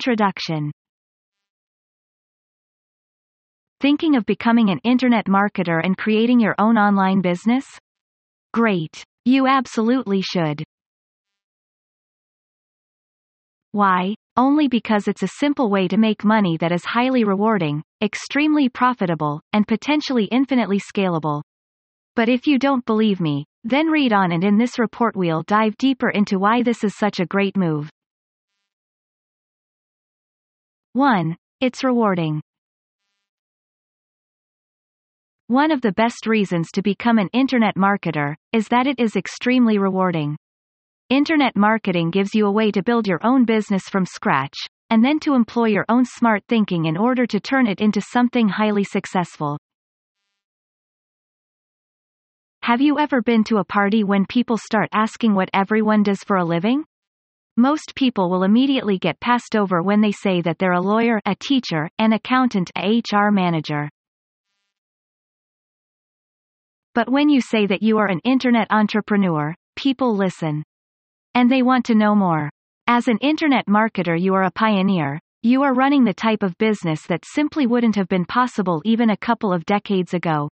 Introduction Thinking of becoming an internet marketer and creating your own online business? Great. You absolutely should. Why? Only because it's a simple way to make money that is highly rewarding, extremely profitable, and potentially infinitely scalable. But if you don't believe me, then read on and in this report we'll dive deeper into why this is such a great move. 1. It's rewarding. One of the best reasons to become an internet marketer is that it is extremely rewarding. Internet marketing gives you a way to build your own business from scratch, and then to employ your own smart thinking in order to turn it into something highly successful. Have you ever been to a party when people start asking what everyone does for a living? Most people will immediately get passed over when they say that they're a lawyer, a teacher, an accountant, a HR manager. But when you say that you are an internet entrepreneur, people listen. And they want to know more. As an internet marketer you are a pioneer, you are running the type of business that simply wouldn't have been possible even a couple of decades ago.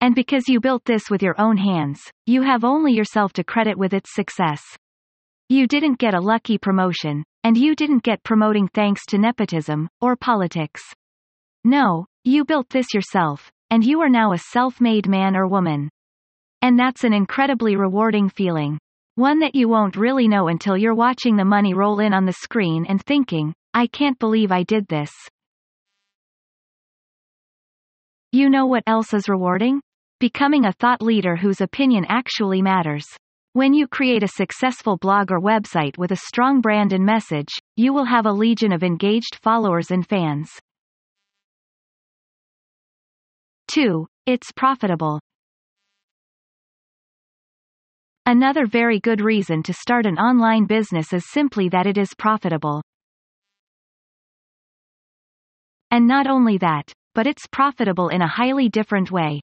And because you built this with your own hands, you have only yourself to credit with its success. You didn't get a lucky promotion, and you didn't get promoting thanks to nepotism, or politics. No, you built this yourself, and you are now a self-made man or woman. And that's an incredibly rewarding feeling. One that you won't really know until you're watching the money roll in on the screen and thinking, I can't believe I did this. You know what else is rewarding? Becoming a thought leader whose opinion actually matters. When you create a successful blog or website with a strong brand and message, you will have a legion of engaged followers and fans. 2. It's profitable. Another very good reason to start an online business is simply that it is profitable. And not only that, but it's profitable in a highly different way.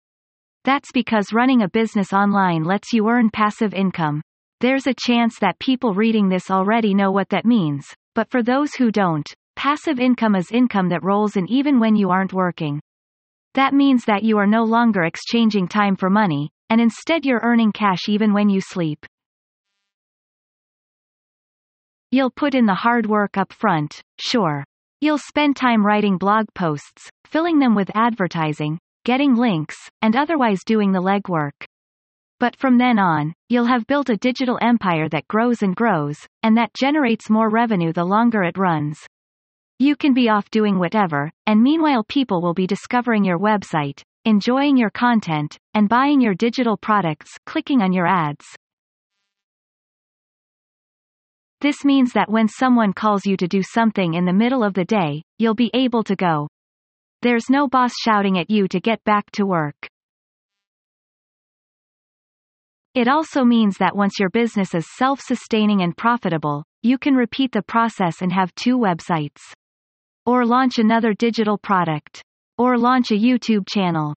That's because running a business online lets you earn passive income. There's a chance that people reading this already know what that means, but for those who don't, passive income is income that rolls in even when you aren't working. That means that you are no longer exchanging time for money, and instead you're earning cash even when you sleep. You'll put in the hard work up front, sure. You'll spend time writing blog posts, filling them with advertising, getting links, and otherwise doing the legwork. But from then on, you'll have built a digital empire that grows and grows, and that generates more revenue the longer it runs. You can be off doing whatever, and meanwhile people will be discovering your website, enjoying your content, and buying your digital products, clicking on your ads. This means that when someone calls you to do something in the middle of the day, you'll be able to go. There's no boss shouting at you to get back to work. It also means that once your business is self-sustaining and profitable, you can repeat the process and have two websites. Or launch another digital product. Or launch a YouTube channel.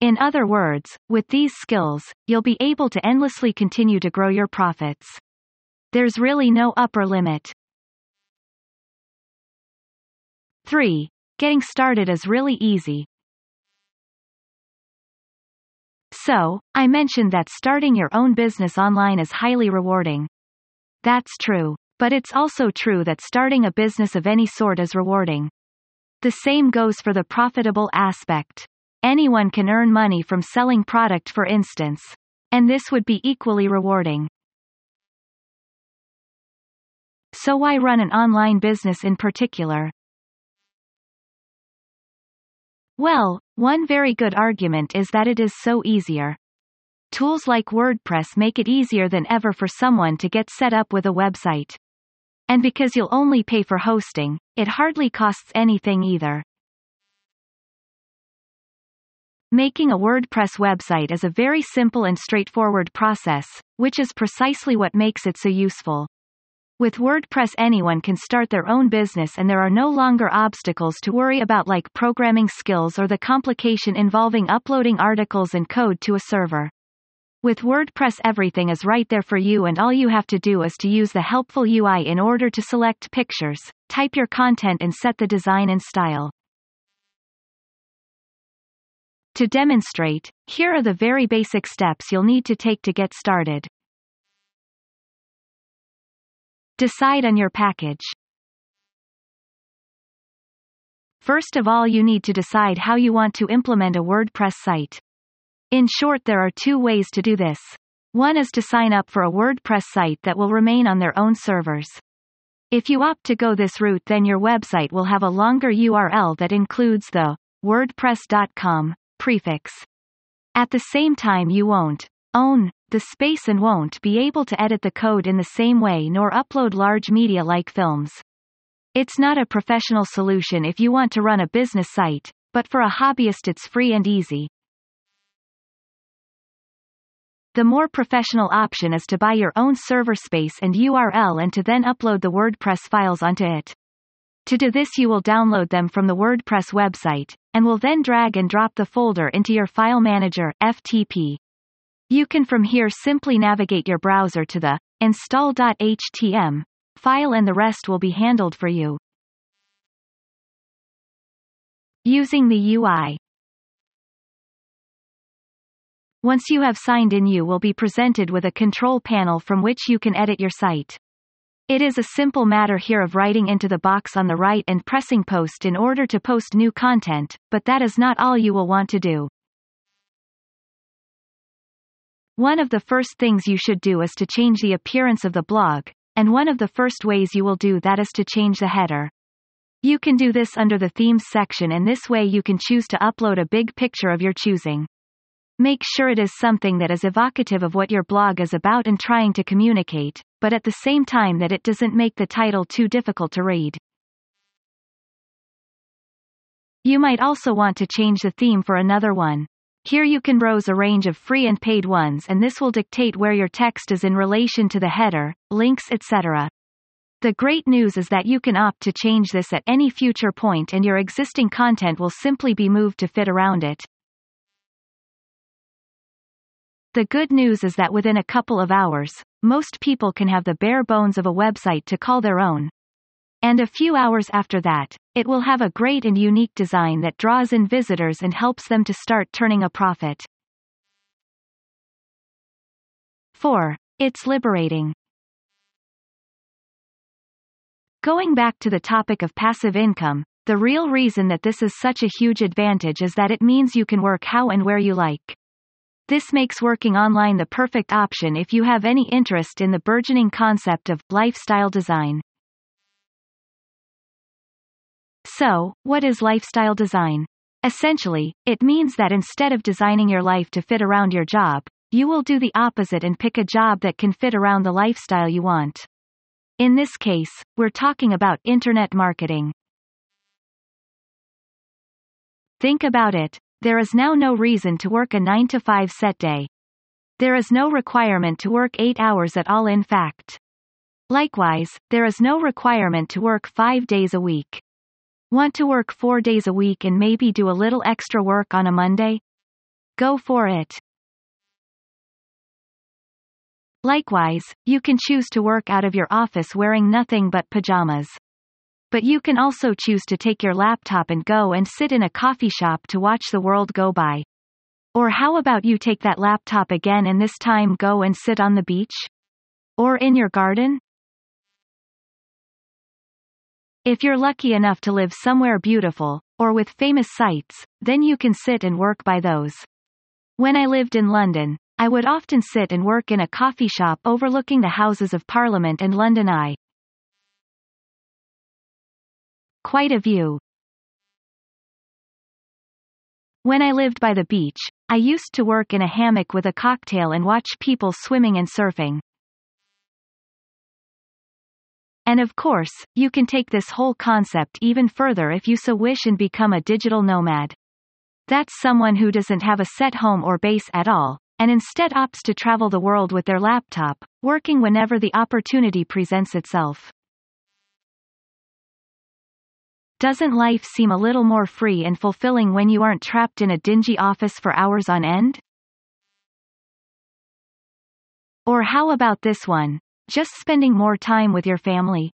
In other words, with these skills, you'll be able to endlessly continue to grow your profits. There's really no upper limit. 3. Getting started is really easy. So, I mentioned that starting your own business online is highly rewarding. That's true. But it's also true that starting a business of any sort is rewarding. The same goes for the profitable aspect. Anyone can earn money from selling product for instance. And this would be equally rewarding. So why run an online business in particular? Well, one very good argument is that it is so easier. Tools like WordPress make it easier than ever for someone to get set up with a website. And because you'll only pay for hosting, it hardly costs anything either. Making a WordPress website is a very simple and straightforward process, which is precisely what makes it so useful. With WordPress anyone can start their own business and there are no longer obstacles to worry about like programming skills or the complication involving uploading articles and code to a server. With WordPress everything is right there for you and all you have to do is to use the helpful UI in order to select pictures, type your content and set the design and style. To demonstrate, here are the very basic steps you'll need to take to get started. Decide on your package. First of all you need to decide how you want to implement a WordPress site. In short there are two ways to do this. One is to sign up for a WordPress site that will remain on their own servers. If you opt to go this route then your website will have a longer URL that includes the wordpress.com prefix. At the same time you won't own the space and won't be able to edit the code in the same way nor upload large media like films. It's not a professional solution if you want to run a business site, but for a hobbyist it's free and easy. The more professional option is to buy your own server space and URL and to then upload the WordPress files onto it. To do this you will download them from the WordPress website, and will then drag and drop the folder into your file manager FTP. You can from here simply navigate your browser to the install.htm file and the rest will be handled for you. Using the UI once you have signed in you will be presented with a control panel from which you can edit your site. It is a simple matter here of writing into the box on the right and pressing post in order to post new content, but that is not all you will want to do. One of the first things you should do is to change the appearance of the blog, and one of the first ways you will do that is to change the header. You can do this under the themes section and this way you can choose to upload a big picture of your choosing. Make sure it is something that is evocative of what your blog is about and trying to communicate, but at the same time that it doesn't make the title too difficult to read. You might also want to change the theme for another one. Here you can browse a range of free and paid ones and this will dictate where your text is in relation to the header, links etc. The great news is that you can opt to change this at any future point and your existing content will simply be moved to fit around it. The good news is that within a couple of hours, most people can have the bare bones of a website to call their own. And a few hours after that, it will have a great and unique design that draws in visitors and helps them to start turning a profit. 4. It's liberating. Going back to the topic of passive income, the real reason that this is such a huge advantage is that it means you can work how and where you like. This makes working online the perfect option if you have any interest in the burgeoning concept of lifestyle design. So, what is lifestyle design? Essentially, it means that instead of designing your life to fit around your job, you will do the opposite and pick a job that can fit around the lifestyle you want. In this case, we're talking about internet marketing. Think about it, there is now no reason to work a 9 to 5 set day. There is no requirement to work 8 hours at all in fact. Likewise, there is no requirement to work 5 days a week. Want to work 4 days a week and maybe do a little extra work on a Monday? Go for it. Likewise, you can choose to work out of your office wearing nothing but pajamas. But you can also choose to take your laptop and go and sit in a coffee shop to watch the world go by. Or how about you take that laptop again and this time go and sit on the beach? Or in your garden? If you're lucky enough to live somewhere beautiful, or with famous sights, then you can sit and work by those. When I lived in London, I would often sit and work in a coffee shop overlooking the Houses of Parliament and London Eye. Quite a view. When I lived by the beach, I used to work in a hammock with a cocktail and watch people swimming and surfing. And of course, you can take this whole concept even further if you so wish and become a digital nomad. That's someone who doesn't have a set home or base at all, and instead opts to travel the world with their laptop, working whenever the opportunity presents itself. Doesn't life seem a little more free and fulfilling when you aren't trapped in a dingy office for hours on end? Or how about this one? Just spending more time with your family?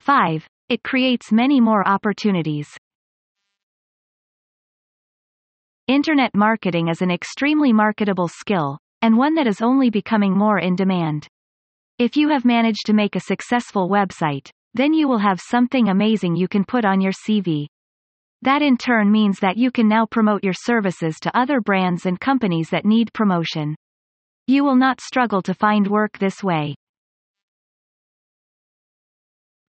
5. It creates many more opportunities. Internet marketing is an extremely marketable skill, and one that is only becoming more in demand. If you have managed to make a successful website, then you will have something amazing you can put on your CV. That in turn means that you can now promote your services to other brands and companies that need promotion. You will not struggle to find work this way.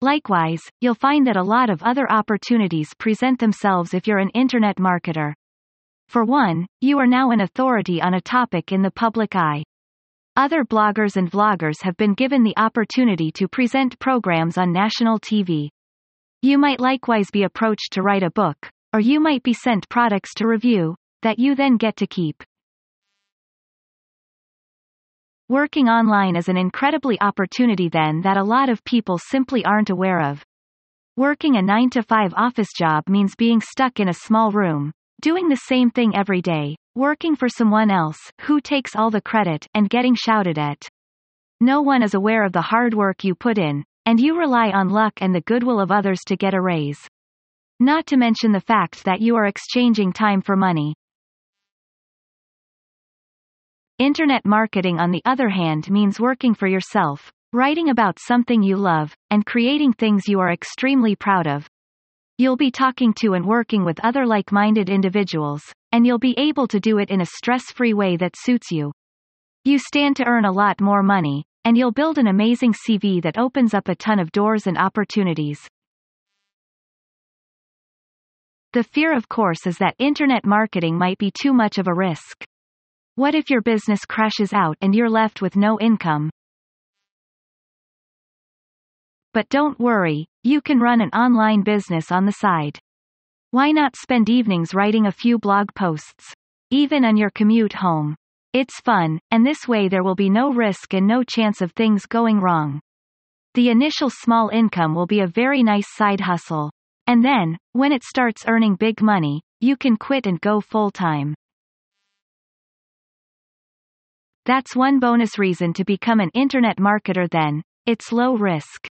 Likewise, you'll find that a lot of other opportunities present themselves if you're an internet marketer. For one, you are now an authority on a topic in the public eye. Other bloggers and vloggers have been given the opportunity to present programs on national TV. You might likewise be approached to write a book, or you might be sent products to review, that you then get to keep. Working online is an incredibly opportunity then that a lot of people simply aren't aware of. Working a 9 to 5 office job means being stuck in a small room, doing the same thing every day, working for someone else, who takes all the credit, and getting shouted at. No one is aware of the hard work you put in, and you rely on luck and the goodwill of others to get a raise. Not to mention the fact that you are exchanging time for money. Internet marketing on the other hand means working for yourself, writing about something you love, and creating things you are extremely proud of. You'll be talking to and working with other like-minded individuals, and you'll be able to do it in a stress-free way that suits you. You stand to earn a lot more money, and you'll build an amazing CV that opens up a ton of doors and opportunities. The fear of course is that internet marketing might be too much of a risk. What if your business crashes out and you're left with no income? But don't worry, you can run an online business on the side. Why not spend evenings writing a few blog posts? Even on your commute home. It's fun, and this way there will be no risk and no chance of things going wrong. The initial small income will be a very nice side hustle. And then, when it starts earning big money, you can quit and go full time. That's one bonus reason to become an internet marketer then. It's low risk.